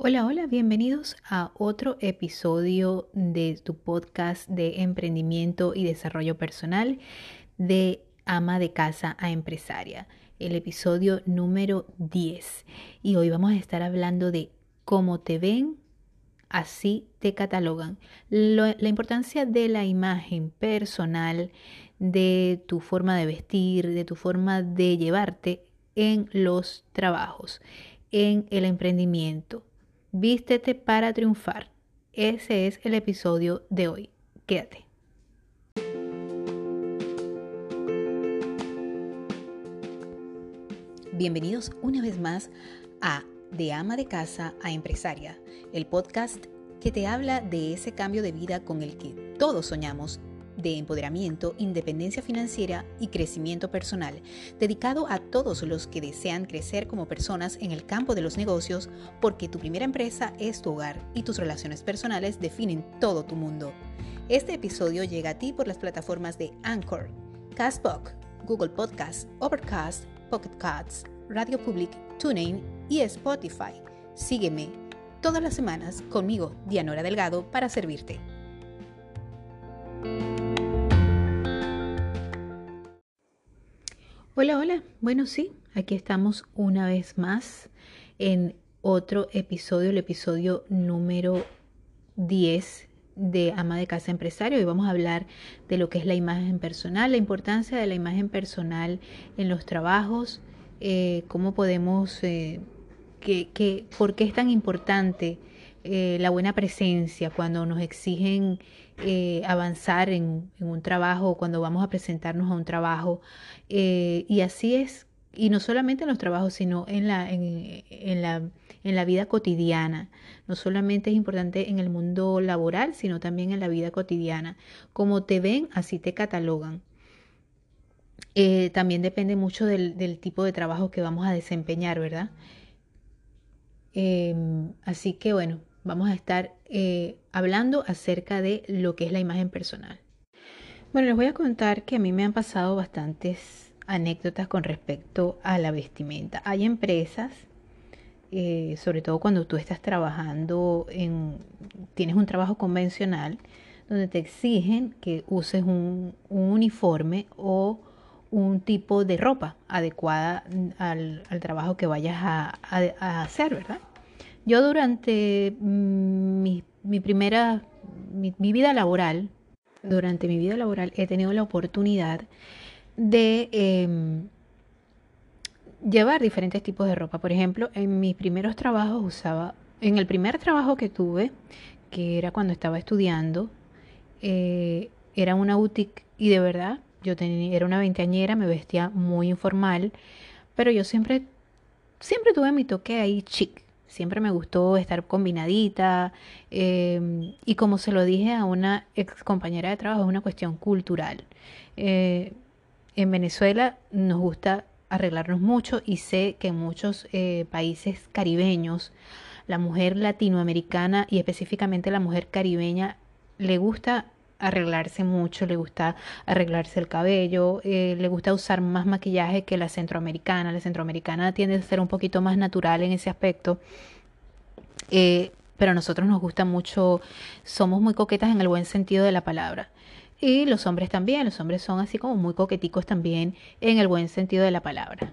Hola, hola, bienvenidos a otro episodio de tu podcast de emprendimiento y desarrollo personal de ama de casa a empresaria, el episodio número 10. Y hoy vamos a estar hablando de cómo te ven, así te catalogan. la importancia de la imagen personal, de tu forma de vestir, de tu forma de llevarte en los trabajos, en el emprendimiento Vístete para triunfar. Ese es el episodio de hoy. Quédate. Bienvenidos una vez más a De ama de casa a empresaria, el podcast que te habla de ese cambio de vida con el que todos soñamos de empoderamiento, independencia financiera y crecimiento personal, dedicado a todos los que desean crecer como personas en el campo de los negocios, porque tu primera empresa es tu hogar y tus relaciones personales definen todo tu mundo. Este episodio llega a ti por las plataformas de Anchor, Castbox, Google Podcasts, Overcast, Pocket Casts, Radio Public, TuneIn y Spotify. Sígueme todas las semanas conmigo, Dianora Delgado, para servirte. Hola, hola. Bueno, sí, aquí estamos una vez más en otro episodio, el episodio número 10 de Ama de Casa Empresario. y vamos a hablar de lo que es la imagen personal, la importancia de la imagen personal en los trabajos, eh, cómo podemos, eh, que, por qué es tan importante eh, la buena presencia cuando nos exigen eh, avanzar en, un trabajo, cuando vamos a presentarnos a un trabajo. Eh, y así es, y no solamente en los trabajos, sino en la, en, la, en la vida cotidiana. No solamente es importante en el mundo laboral, sino también en la vida cotidiana. Como te ven, así te catalogan. Eh, también depende mucho del, del, tipo de trabajo que vamos a desempeñar, ¿verdad? Em, así que bueno, vamos a estar eh, hablando acerca de lo que es la imagen personal. Bueno, les voy a contar que a mí me han pasado bastantes anécdotas con respecto a la vestimenta. Hay empresas, eh, sobre todo cuando tú estás trabajando en, tienes un trabajo convencional, donde te exigen que uses un, uniforme o un tipo de ropa adecuada al, trabajo que vayas a hacer, ¿verdad? Yo durante mi, primera, mi, vida laboral, durante mi vida laboral he tenido la oportunidad de em, llevar diferentes tipos de ropa. Por ejemplo, en mis primeros trabajos usaba, en el primer trabajo que tuve, que era cuando estaba estudiando, eh, era una boutique y de verdad yo tenía, era una veinteañera, me vestía muy informal, pero yo siempre, siempre tuve mi toque ahí chic. Siempre me gustó estar combinadita em, y como se lo dije a una ex compañera de trabajo, es una cuestión cultural. Eh, en Venezuela nos gusta arreglarnos mucho y sé que en muchos eh, países caribeños la mujer latinoamericana y específicamente la mujer caribeña le gusta arreglarse mucho, le gusta arreglarse el cabello, eh, le gusta usar más maquillaje que la centroamericana. La centroamericana tiende a ser un poquito más natural en ese aspecto. Eh, pero a nosotros nos gusta mucho, somos muy coquetas en el buen sentido de la palabra. Y los hombres también, los hombres son así como muy coqueticos también en el buen sentido de la palabra.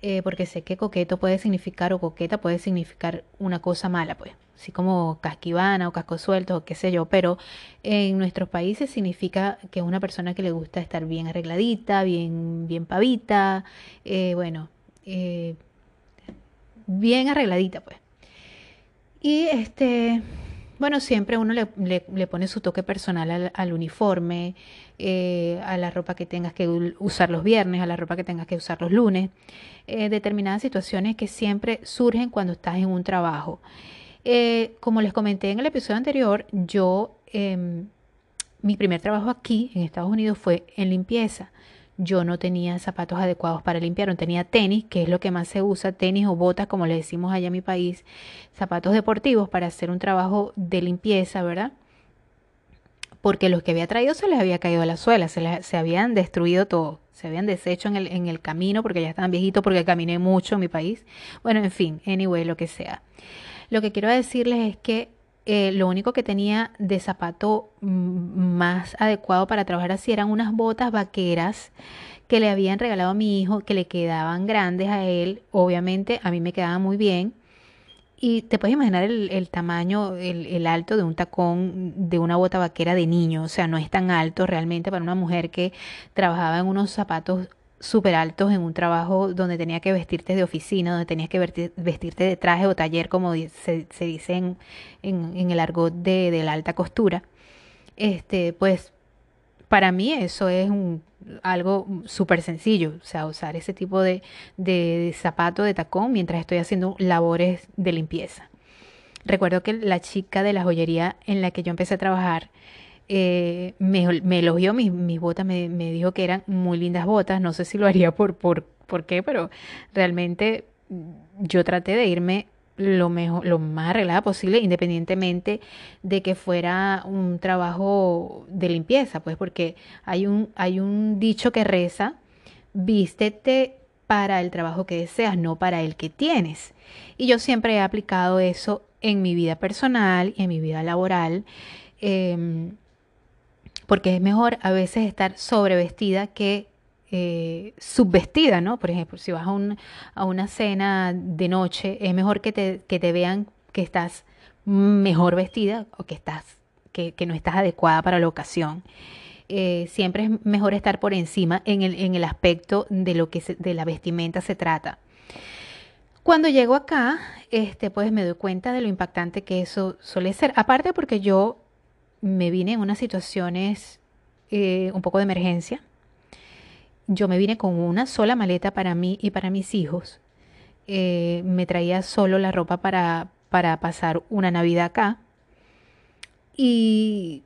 Eh, porque sé que coqueto puede significar o coqueta puede significar una cosa mala, pues, así como casquivana o casco suelto o qué sé yo, pero en nuestros países significa que es una persona que le gusta estar bien arregladita, bien, bien pavita, eh, bueno, eh, bien arregladita, pues. Y este, bueno, siempre uno le, pone su toque personal al, uniforme, eh, a la ropa que tengas que usar los viernes, a la ropa que tengas que usar los lunes, eh, determinadas situaciones que siempre surgen cuando estás en un trabajo. Eh, como les comenté en el episodio anterior, yo, em, mi primer trabajo aquí en Estados Unidos fue en limpieza yo no tenía zapatos adecuados para limpiar, no tenía tenis, que es lo que más se usa, tenis o botas, como le decimos allá en mi país, zapatos deportivos para hacer un trabajo de limpieza, ¿verdad? Porque los que había traído se les había caído la suela, se, se habían destruido todo, se habían deshecho en el, en el camino porque ya estaban viejitos, porque caminé mucho en mi país. Bueno, en fin, anyway, lo que sea. Lo que quiero decirles es que eh, lo único que tenía de zapato más adecuado para trabajar así eran unas botas vaqueras que le habían regalado a mi hijo, que le quedaban grandes a él, obviamente a mí me quedaban muy bien. Y te puedes imaginar el, tamaño, el, el, alto de un tacón de una bota vaquera de niño. O sea, no es tan alto realmente para una mujer que trabajaba en unos zapatos súper altos en un trabajo donde tenía que vestirte de oficina, donde tenías que vestirte de traje o taller, como se, dice en, en, el argot de, de, la alta costura. Este, pues para mí eso es algo súper sencillo, o sea, usar ese tipo de, de zapato de tacón mientras estoy haciendo labores de limpieza. Recuerdo que la chica de la joyería en la que yo empecé a trabajar, eh, me, elogió mis, mis botas, me, me, dijo que eran muy lindas botas, no sé si lo haría por, por, por qué, pero realmente yo traté de irme lo mejor, lo más arreglada posible, independientemente de que fuera un trabajo de limpieza, pues porque hay un, hay un dicho que reza, vístete para el trabajo que deseas, no para el que tienes. Y yo siempre he aplicado eso en mi vida personal y en mi vida laboral. Eh, porque es mejor a veces estar sobrevestida que eh, subvestida, ¿no? Por ejemplo, si vas a, una cena de noche, es mejor que te, que te vean que estás mejor vestida o que, estás, que, no estás adecuada para la ocasión. Eh, siempre es mejor estar por encima en el, en el aspecto de lo que de la vestimenta se trata. Cuando llego acá, este, pues me doy cuenta de lo impactante que eso suele ser. Aparte porque yo me vine en unas situaciones eh, un poco de emergencia. Yo me vine con una sola maleta para mí y para mis hijos. Eh, me traía solo la ropa para, para pasar una Navidad acá. Y,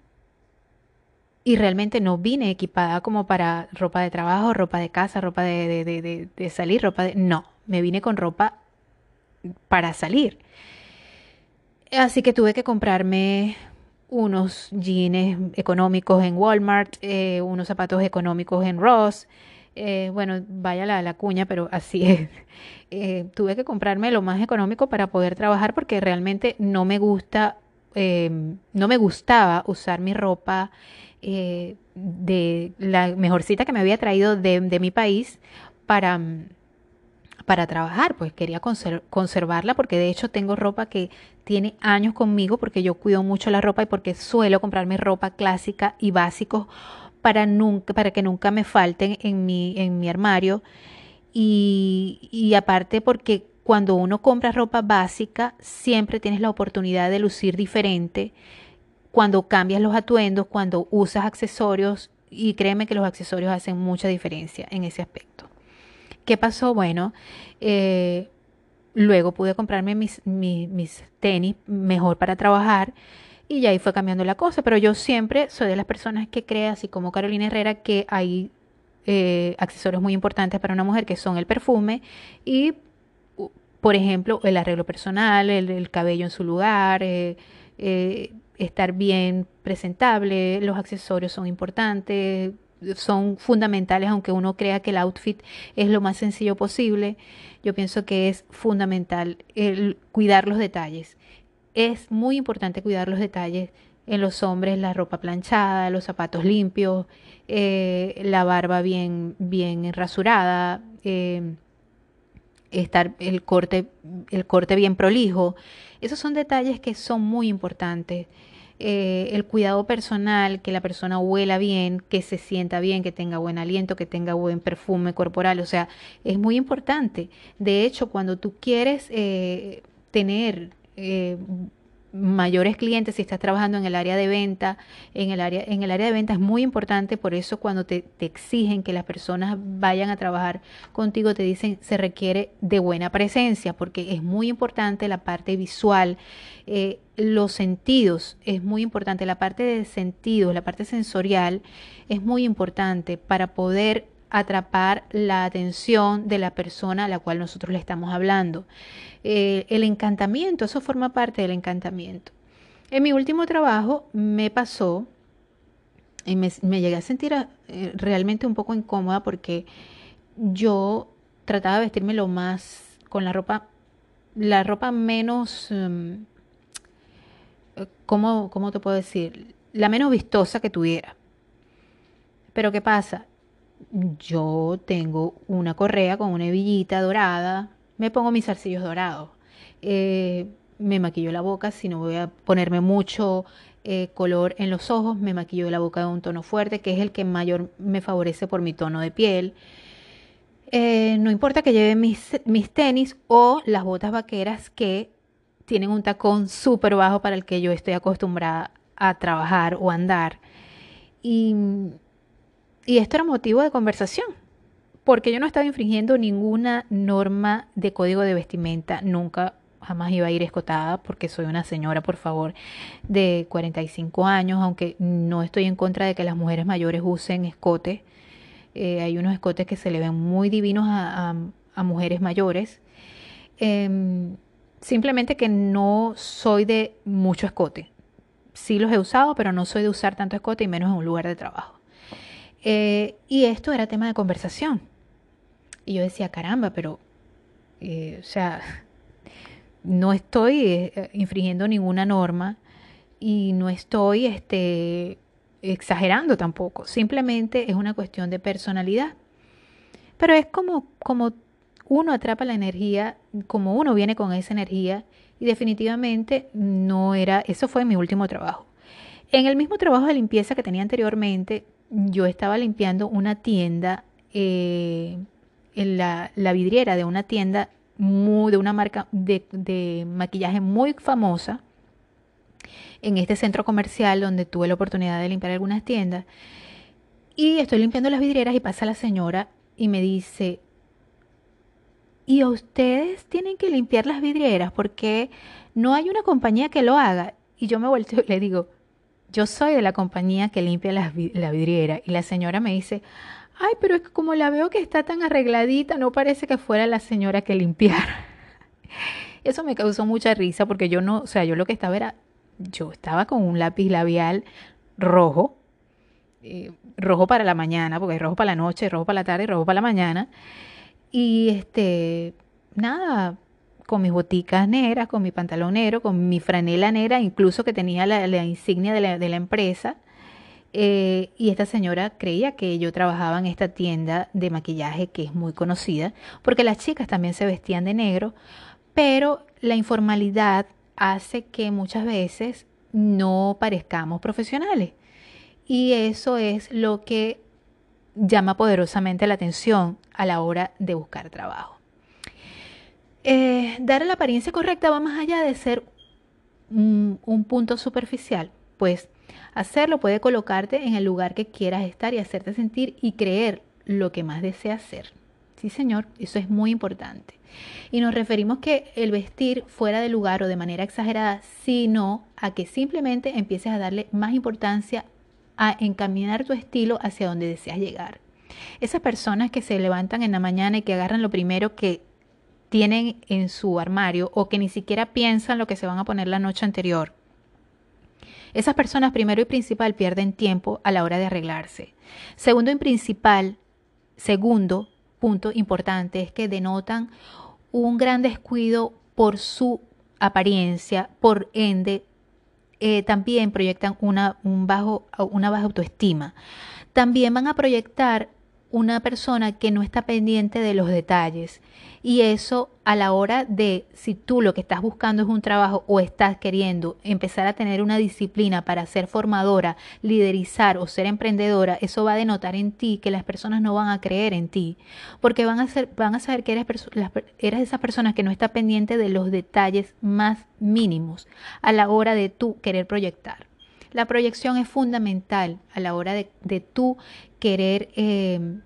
y realmente no vine equipada como para ropa de trabajo, ropa de casa, ropa de, de, de salir, ropa de... No, me vine con ropa para salir. Así que tuve que comprarme unos jeans económicos en Walmart, eh, unos zapatos económicos en Ross. Eh, bueno, vaya la, cuña, pero así es. Eh, tuve que comprarme lo más económico para poder trabajar porque realmente no me gusta, no me gustaba usar mi ropa de la mejorcita que me había traído de, de mi país para para trabajar, pues quería conservarla porque de hecho tengo ropa que tiene años conmigo porque yo cuido mucho la ropa y porque suelo comprarme ropa clásica y básicos para, nunca, para que nunca me falten en mi, en mi armario. Y, y aparte porque cuando uno compra ropa básica siempre tienes la oportunidad de lucir diferente cuando cambias los atuendos, cuando usas accesorios y créeme que los accesorios hacen mucha diferencia en ese aspecto. ¿Qué pasó? Bueno, eh, luego pude comprarme mis, mis, tenis mejor para trabajar y ya ahí fue cambiando la cosa, pero yo siempre soy de las personas que cree, así como Carolina Herrera, que hay eh, accesorios muy importantes para una mujer que son el perfume y, por ejemplo, el arreglo personal, el, cabello en su lugar, eh, estar bien presentable, los accesorios son importantes, son fundamentales, aunque uno crea que el outfit es lo más sencillo posible. Yo pienso que es fundamental el cuidar los detalles. Es muy importante cuidar los detalles en los hombres, la ropa planchada, los zapatos limpios, eh, la barba bien, bien rasurada, eh, estar el corte, el corte bien prolijo. Esos son detalles que son muy importantes. Eh, el cuidado personal, que la persona huela bien, que se sienta bien, que tenga buen aliento, que tenga buen perfume corporal, o sea, es muy importante. De hecho, cuando tú quieres eh, tener eh, mayores clientes, si estás trabajando en el área de venta, en el área, en el área de venta es muy importante, por eso cuando te, exigen que las personas vayan a trabajar contigo, te dicen se requiere de buena presencia, porque es muy importante la parte visual, eh, los sentidos, es muy importante, la parte de sentidos, la parte sensorial es muy importante para poder atrapar la atención de la persona a la cual nosotros le estamos hablando. Eh, el encantamiento, eso forma parte del encantamiento. En mi último trabajo me pasó y me, llegué a sentir eh, realmente un poco incómoda porque yo trataba de vestirme lo más con la ropa la ropa menos, em, ¿cómo, ¿cómo te puedo decir? La menos vistosa que tuviera. Pero ¿qué pasa? Yo tengo una correa con una hebillita dorada, me pongo mis zarcillos dorados, eh, me maquillo la boca, si no voy a ponerme mucho eh, color en los ojos, me maquillo la boca de un tono fuerte, que es el que mayor me favorece por mi tono de piel. Eh, no importa que lleve mis, mis tenis o las botas vaqueras que tienen un tacón súper bajo para el que yo estoy acostumbrada a trabajar o andar. Y, y esto era motivo de conversación, porque yo no estaba infringiendo ninguna norma de código de vestimenta, nunca jamás iba a ir escotada porque soy una señora, por favor, de 45 años, aunque no estoy en contra de que las mujeres mayores usen escote. Eh, hay unos escotes que se le ven muy divinos a, mujeres mayores. Em, simplemente que no soy de mucho escote. Sí los he usado, pero no soy de usar tanto escote y menos en un lugar de trabajo. Eh, y esto era tema de conversación. Y yo decía, caramba, pero, eh, o sea, no estoy eh, infringiendo ninguna norma y no estoy este, exagerando tampoco. Simplemente es una cuestión de personalidad. Pero es como, como uno atrapa la energía, como uno viene con esa energía y definitivamente no era, eso fue mi último trabajo. En el mismo trabajo de limpieza que tenía anteriormente, yo estaba limpiando una tienda, eh, en la, vidriera de una tienda de una marca de, maquillaje muy famosa en este centro comercial donde tuve la oportunidad de limpiar algunas tiendas. Y estoy limpiando las vidrieras y pasa la señora y me dice, ¿y ustedes tienen que limpiar las vidrieras porque no hay una compañía que lo haga? Y yo me vuelto y le digo, yo soy de la compañía que limpia la vidriera. Y la señora me dice, ay, pero es que como la veo que está tan arregladita, no parece que fuera la señora que limpiara. Eso me causó mucha risa porque yo no, o sea, yo lo que estaba era, yo estaba con un lápiz labial rojo, eh, rojo para la mañana, porque hay rojo para la noche, rojo para la tarde rojo para la mañana. Y este, nada, con mis boticas negras, con mi pantalón negro, con mi franela negra, incluso que tenía la, insignia de la, empresa. Eh, y esta señora creía que yo trabajaba en esta tienda de maquillaje que es muy conocida, porque las chicas también se vestían de negro, pero la informalidad hace que muchas veces no parezcamos profesionales. Y eso es lo que llama poderosamente la atención a la hora de buscar trabajo. Eh, dar la apariencia correcta va más allá de ser un punto superficial, pues Hacerlo puede colocarte en el lugar que quieras estar y hacerte sentir y creer lo que más deseas ser. Sí, señor, eso es muy importante. Y nos referimos que el vestir fuera de lugar o de manera exagerada, sino a que simplemente empieces a darle más importancia a encaminar tu estilo hacia donde deseas llegar. Esas personas que se levantan en la mañana y que agarran lo primero que tienen en su armario o que ni siquiera piensan lo que se van a poner la noche anterior esas personas primero y principal pierden tiempo a la hora de arreglarse. Segundo y principal, segundo punto importante es que denotan un gran descuido por su apariencia, por ende eh, también proyectan una, una baja autoestima. También van a proyectar una persona que no está pendiente de los detalles. Y eso a la hora de, si tú lo que estás buscando es un trabajo o estás queriendo empezar a tener una disciplina para ser formadora, liderizar o ser emprendedora, eso va a denotar en ti que las personas no van a creer en ti, porque van a, ser, van a saber que eres, eres esa persona que no está pendiente de los detalles más mínimos a la hora de tú querer proyectar. La proyección es fundamental a la hora de, tú querer eh,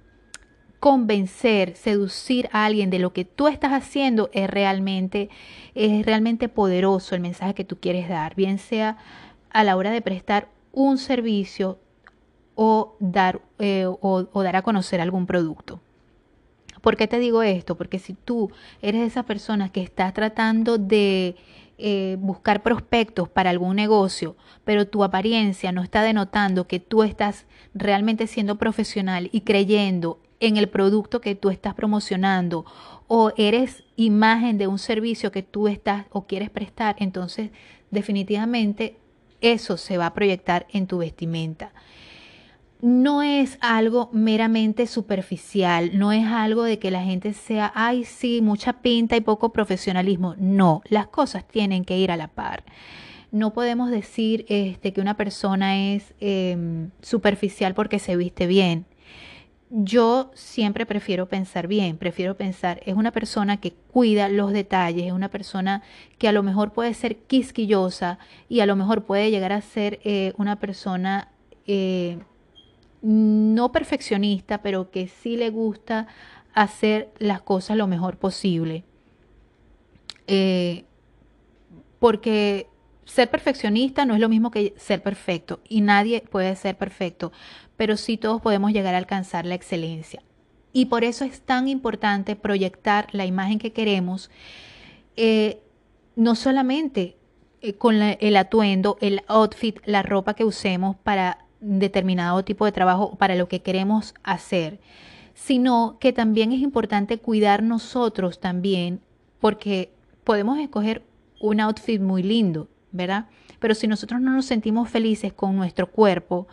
convencer, seducir a alguien de lo que tú estás haciendo es realmente, es realmente poderoso el mensaje que tú quieres dar, bien sea a la hora de prestar un servicio o dar, eh, o dar a conocer algún producto. ¿Por qué te digo esto? Porque si tú eres de esas personas que estás tratando de eh, buscar prospectos para algún negocio, pero tu apariencia no está denotando que tú estás realmente siendo profesional y creyendo en el producto que tú estás promocionando o eres imagen de un servicio que tú estás o quieres prestar, entonces definitivamente eso se va a proyectar en tu vestimenta. No es algo meramente superficial, no es algo de que la gente sea, ay, sí, mucha pinta y poco profesionalismo. No, las cosas tienen que ir a la par. No podemos decir este, que una persona es em, superficial porque se viste bien yo siempre prefiero pensar bien, prefiero pensar, es una persona que cuida los detalles, es una persona que a lo mejor puede ser quisquillosa y a lo mejor puede llegar a ser eh, una persona eh, no perfeccionista, pero que sí le gusta hacer las cosas lo mejor posible. Eh, porque ser perfeccionista no es lo mismo que ser perfecto y nadie puede ser perfecto, pero sí todos podemos llegar a alcanzar la excelencia. Y por eso es tan importante proyectar la imagen que queremos, eh, no solamente eh, con el atuendo, el outfit, la ropa que usemos para determinado tipo de trabajo, para lo que queremos hacer, sino que también es importante cuidar nosotros también, porque podemos escoger un outfit muy lindo, ¿verdad? Pero si nosotros no nos sentimos felices con nuestro cuerpo,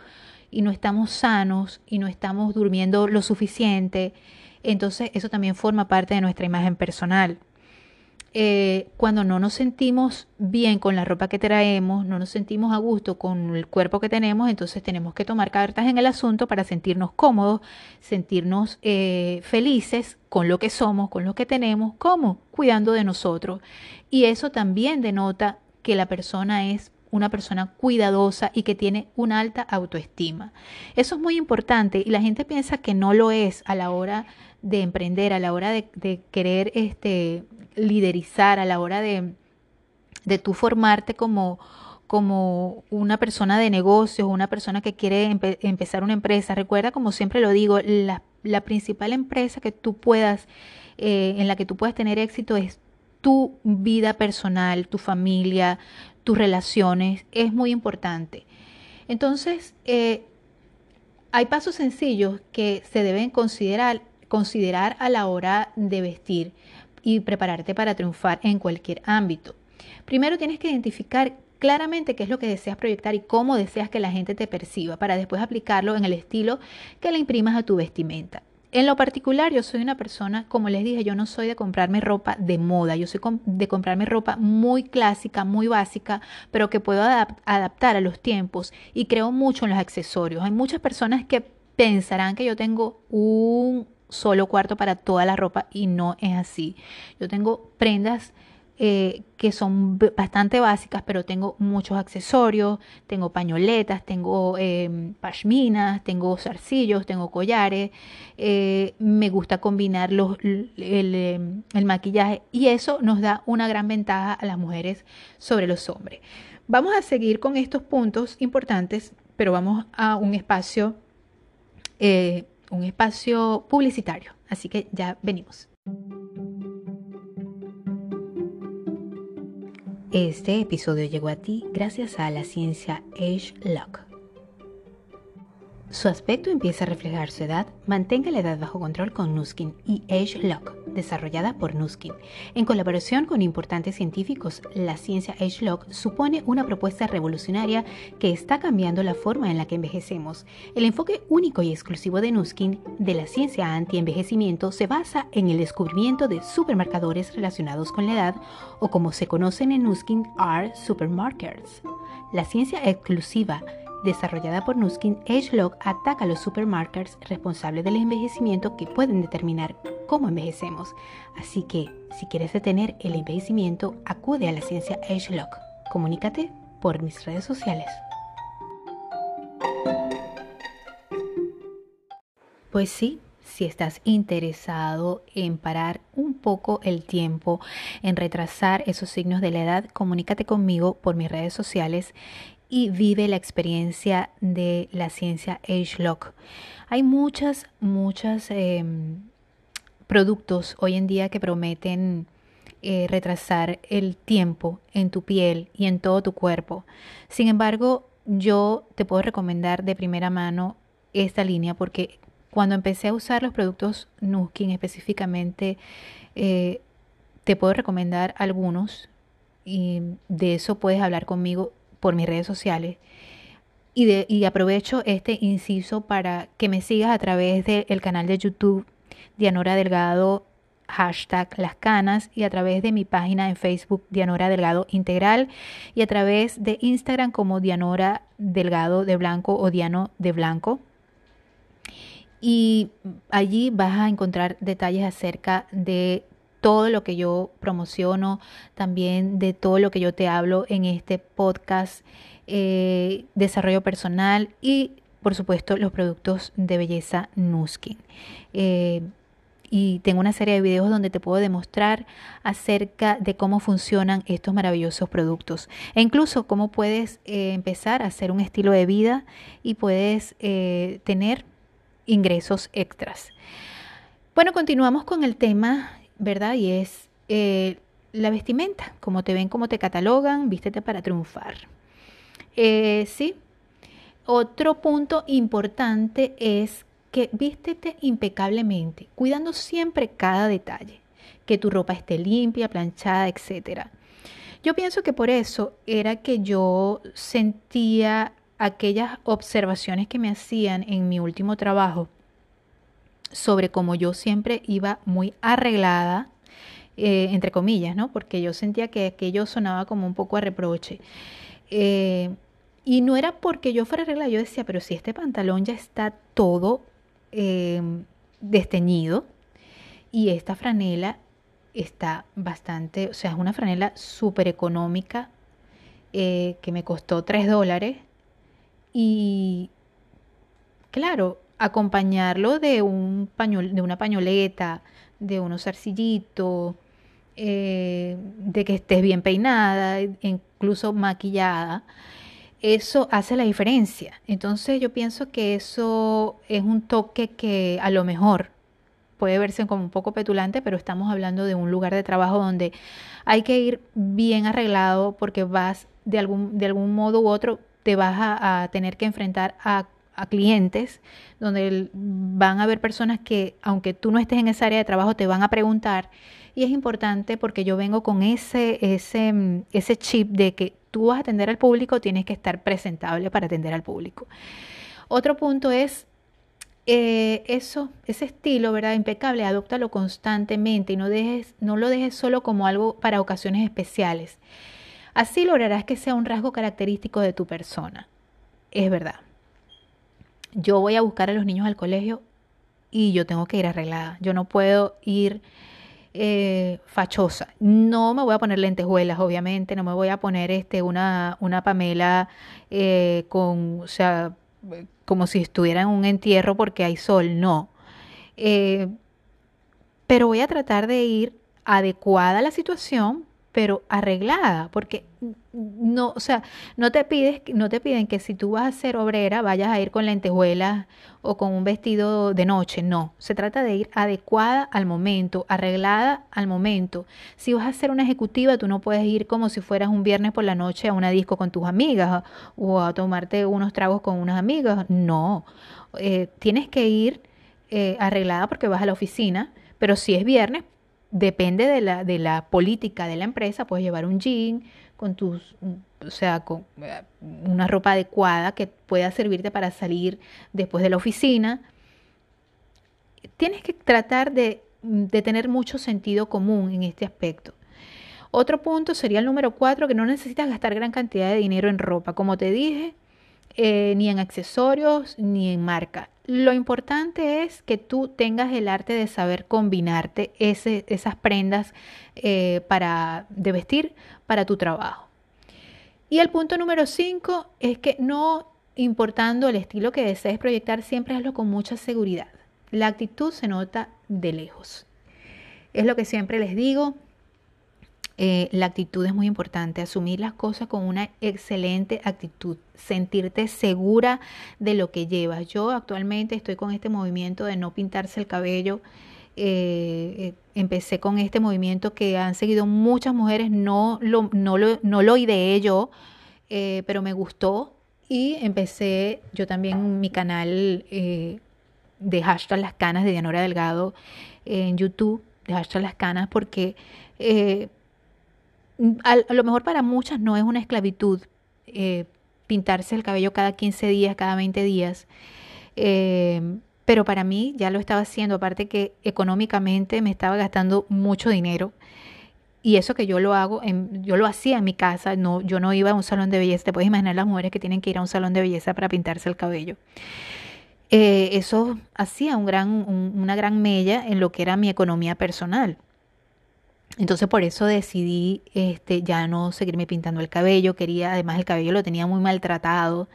y no estamos sanos y no estamos durmiendo lo suficiente, entonces eso también forma parte de nuestra imagen personal. Eh, cuando no nos sentimos bien con la ropa que traemos, no nos sentimos a gusto con el cuerpo que tenemos, entonces tenemos que tomar cartas en el asunto para sentirnos cómodos, sentirnos eh, felices con lo que somos, con lo que tenemos, ¿cómo? Cuidando de nosotros. Y eso también denota que la persona es una persona cuidadosa y que tiene una alta autoestima. Eso es muy importante y la gente piensa que no lo es a la hora de emprender, a la hora de, querer este, liderizar, a la hora de, de tú formarte como, como una persona de negocios, una persona que quiere empezar una empresa. Recuerda, como siempre lo digo, la, principal empresa que tú puedas, eh, en la que tú puedas tener éxito es tu vida personal, tu familia, tus relaciones, es muy importante. Entonces, eh, hay pasos sencillos que se deben considerar, considerar a la hora de vestir y prepararte para triunfar en cualquier ámbito. Primero tienes que identificar claramente qué es lo que deseas proyectar y cómo deseas que la gente te perciba para después aplicarlo en el estilo que le imprimas a tu vestimenta. En lo particular, yo soy una persona, como les dije, yo no soy de comprarme ropa de moda, yo soy de comprarme ropa muy clásica, muy básica, pero que puedo adaptar a los tiempos y creo mucho en los accesorios. Hay muchas personas que pensarán que yo tengo un solo cuarto para toda la ropa y no es así. Yo tengo prendas eh, que son bastante básicas, pero tengo muchos accesorios, tengo pañoletas, tengo eh, pashminas, tengo zarcillos, tengo collares, eh, me gusta combinar los, em, el maquillaje y eso nos da una gran ventaja a las mujeres sobre los hombres. Vamos a seguir con estos puntos importantes, pero vamos a un espacio, un espacio publicitario. Así que ya venimos. Este episodio llegó a ti gracias a la ciencia Age Lock. Su aspecto empieza a reflejar su edad, mantenga la edad bajo control con Nuskin y Age Lock, desarrollada por Nuskin. En colaboración con importantes científicos, la ciencia Lock supone una propuesta revolucionaria que está cambiando la forma en la que envejecemos. El enfoque único y exclusivo de Nuskin de la ciencia anti-envejecimiento se basa en el descubrimiento de supermarcadores relacionados con la edad o como se conocen en Nuskin, are supermarkers. La ciencia exclusiva desarrollada por Nuskin, AgeLog ataca a los supermarkers responsables del envejecimiento que pueden determinar cómo envejecemos. Así que, si quieres detener el envejecimiento, acude a la ciencia AgeLog. Comunícate por mis redes sociales. Pues sí, si estás interesado en parar un poco el tiempo, en retrasar esos signos de la edad, comunícate conmigo por mis redes sociales y vive la experiencia de la ciencia AgeLock. Hay muchas, muchas em, productos hoy en día que prometen eh, retrasar el tiempo en tu piel y en todo tu cuerpo. Sin embargo, yo te puedo recomendar de primera mano esta línea porque cuando empecé a usar los productos Nuskin específicamente, eh, te puedo recomendar algunos y de eso puedes hablar conmigo por mis redes sociales. Y, de, y aprovecho este inciso para que me sigas a través del canal de YouTube Dianora Delgado hashtag Las Canas y a través de mi página en Facebook Dianora Delgado Integral y a través de Instagram como Dianora Delgado de Blanco o Diano de Blanco. Y allí vas a encontrar detalles acerca de todo lo que yo promociono, también de todo lo que yo te hablo en este podcast, eh, desarrollo personal y por supuesto los productos de belleza Nuskin. Eh, y tengo una serie de videos donde te puedo demostrar acerca de cómo funcionan estos maravillosos productos e incluso cómo puedes eh, empezar a hacer un estilo de vida y puedes tener ingresos extras. Bueno, continuamos con el tema, ¿verdad? Y es eh, la vestimenta, cómo te ven, cómo te catalogan, vístete para triunfar. sí. Otro punto importante es que vístete impecablemente, cuidando siempre cada detalle, que tu ropa esté limpia, planchada, etc. Yo pienso que por eso era que yo sentía aquellas observaciones que me hacían en mi último trabajo sobre cómo yo siempre iba muy arreglada, eh, entre comillas, ¿no? Porque yo sentía que aquello sonaba como un poco a reproche. Eh, y no era porque yo fuera arreglada, yo decía, pero si este pantalón ya está todo Em, desteñido y esta franela está bastante, o sea, es una franela súper económica eh, que me costó 3 dólares y claro, acompañarlo de, un pañol, de una pañoleta, de unos arcillitos, eh, de que estés bien peinada, incluso maquillada, eso hace la diferencia. Entonces yo pienso que eso es un toque que a lo mejor puede verse como un poco petulante, pero estamos hablando de un lugar de trabajo donde hay que ir bien arreglado porque vas de algún, de algún modo u otro, te vas a, tener que enfrentar a, a clientes donde van a haber personas que, aunque tú no estés en esa área de trabajo, te van a preguntar. Y es importante porque yo vengo con ese, ese, ese chip de que tú vas a atender al público, tienes que estar presentable para atender al público. Otro punto es eh, eso, ese estilo, ¿verdad? Impecable, adóptalo constantemente y no, dejes, no lo dejes solo como algo para ocasiones especiales. Así lograrás que sea un rasgo característico de tu persona. Es verdad. Yo voy a buscar a los niños al colegio y yo tengo que ir arreglada. Yo no puedo ir eh, fachosa. No me voy a poner lentejuelas, obviamente, no me voy a poner este, una, una Pamela eh, con, o sea, como si estuviera en un entierro porque hay sol, no. Eh, pero voy a tratar de ir adecuada a la situación, pero arreglada, porque no, o sea, no te pides, no te piden que si tú vas a ser obrera vayas a ir con lentejuelas o con un vestido de noche, no. Se trata de ir adecuada al momento, arreglada al momento. Si vas a ser una ejecutiva, tú no puedes ir como si fueras un viernes por la noche a una disco con tus amigas o a tomarte unos tragos con unas amigas. No, eh, tienes que ir eh, arreglada porque vas a la oficina, pero si es viernes, depende de la, de la política de la empresa, puedes llevar un jean con tus, o sea, con eh, una ropa adecuada que pueda servirte para salir después de la oficina. Tienes que tratar de, de tener mucho sentido común en este aspecto. Otro punto sería el número cuatro, que no necesitas gastar gran cantidad de dinero en ropa. Como te dije, eh, ni en accesorios, ni en marca. Lo importante es que tú tengas el arte de saber combinarte esas prendas eh, para, de vestir para tu trabajo. Y el punto número 5 es que no importando el estilo que desees proyectar, siempre hazlo con mucha seguridad. La actitud se nota de lejos. Es lo que siempre les digo, eh, la actitud es muy importante, asumir las cosas con una excelente actitud, sentirte segura de lo que llevas. Yo actualmente estoy con este movimiento de no pintarse el cabello. Eh, eh, empecé con este movimiento que han seguido muchas mujeres, no lo, no lo, no lo ideé yo, pero me gustó y empecé yo también mi canal de hashtag las canas de Dianora Delgado en YouTube, de hashtag las canas, porque a, lo mejor para muchas no es una esclavitud eh, pintarse el cabello cada 15 días, cada 20 días. Eh, pero para mí ya lo estaba haciendo, aparte que económicamente me estaba gastando mucho dinero. Y eso que yo lo hago, en, yo lo hacía en mi casa, no, yo no iba a un salón de belleza. Te puedes imaginar las mujeres que tienen que ir a un salón de belleza para pintarse el cabello. Eh, eso hacía un gran, una gran mella en lo que era mi economía personal. Entonces por eso decidí este, ya no seguirme pintando el cabello. Quería, además el cabello lo tenía muy maltratado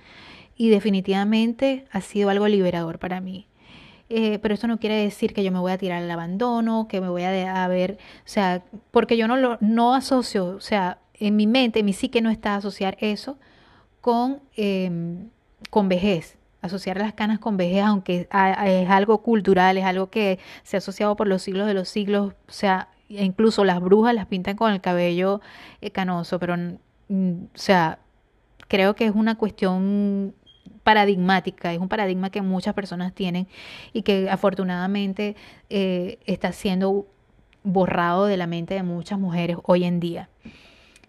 y definitivamente ha sido algo liberador para mí. Eh, pero esto no quiere decir que yo me voy a tirar al abandono, que me voy a, ver, o sea, porque yo no lo no asocio, o sea, en mi mente, en mi psique no está asociar eso con, em, con vejez. Asociar las canas con vejez, aunque es algo cultural, es algo que se ha asociado por los siglos de los siglos, o sea, incluso las brujas las pintan con el cabello eh, canoso, pero, o sea, creo que es una cuestión paradigmática, es un paradigma que muchas personas tienen y que afortunadamente eh, está siendo borrado de la mente de muchas mujeres hoy en día.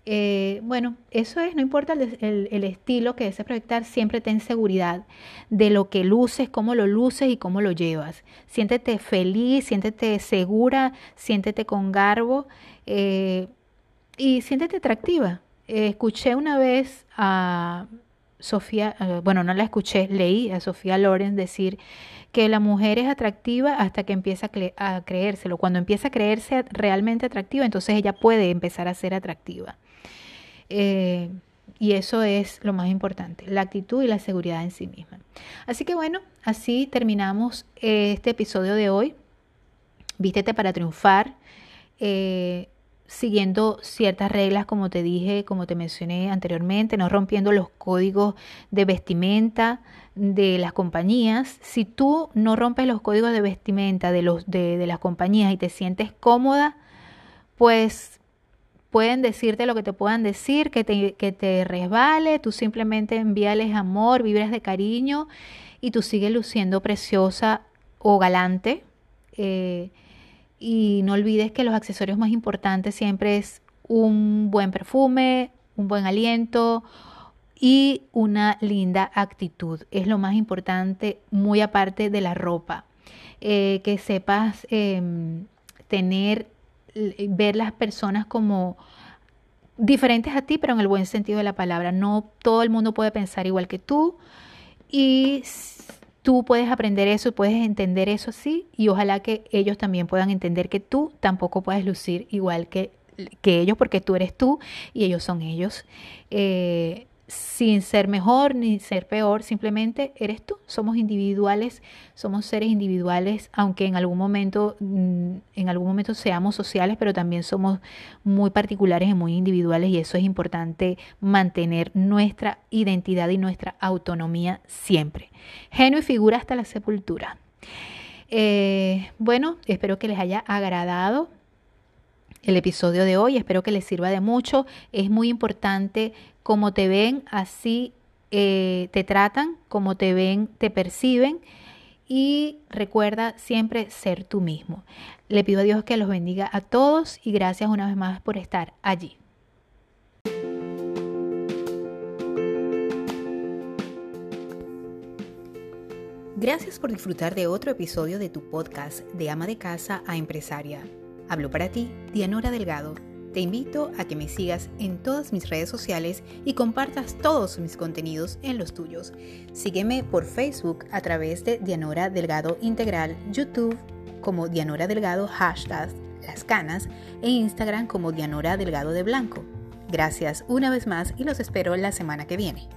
Eh, bueno, eso es, no importa el, estilo que desees proyectar, siempre ten seguridad de lo que luces, cómo lo luces y cómo lo llevas. Siéntete feliz, siéntete segura, siéntete con garbo eh, y siéntete atractiva. escuché una vez a Sofía, eh, bueno, no la escuché, leí a Sofía Loren decir que la mujer es atractiva hasta que empieza a, creérselo. Cuando empieza a creerse realmente atractiva, entonces ella puede empezar a ser atractiva. Eh, y eso es lo más importante, la actitud y la seguridad en sí misma. Así que bueno, así terminamos este episodio de hoy. Vístete para triunfar. Eh, siguiendo ciertas reglas, como te dije, como te mencioné anteriormente, no rompiendo los códigos de vestimenta de las compañías. Si tú no rompes los códigos de vestimenta de, los, de, las compañías y te sientes cómoda, pues pueden decirte lo que te puedan decir, que te, que te resbale, tú simplemente envíales amor, vibras de cariño y tú sigues luciendo preciosa o galante. Eh, y no olvides que los accesorios más importantes siempre es un buen perfume, un buen aliento y una linda actitud. Es lo más importante, muy aparte de la ropa. Eh, que sepas em, tener, ver las personas como diferentes a ti, pero en el buen sentido de la palabra. No todo el mundo puede pensar igual que tú. Y Tú puedes aprender eso puedes entender eso así y ojalá que ellos también puedan entender que tú tampoco puedes lucir igual que, que ellos porque tú eres tú y ellos son ellos. Eh, sin ser mejor ni ser peor, simplemente eres tú. Somos individuales, somos seres individuales, aunque en algún momento, mm, en algún momento seamos sociales, pero también somos muy particulares y muy individuales y eso es importante mantener nuestra identidad y nuestra autonomía siempre. Genio y figura hasta la sepultura. Eh, bueno, espero que les haya agradado el episodio de hoy. Espero que les sirva de mucho. Es muy importante cómo te ven, así eh, te tratan, como te ven, te perciben. Y recuerda siempre ser tú mismo. Le pido a Dios que los bendiga a todos y gracias una vez más por estar allí. Gracias por disfrutar de otro episodio de tu podcast de ama de casa a empresaria. Hablo para ti, Dianora Delgado te invito a que me sigas en todas mis redes sociales y compartas todos mis contenidos en los tuyos. Sígueme por Facebook a través de Dianora Delgado Integral, YouTube como Dianora Delgado hashtag Las Canas e Instagram como Dianora Delgado de Blanco. Gracias una vez más y los espero la semana que viene.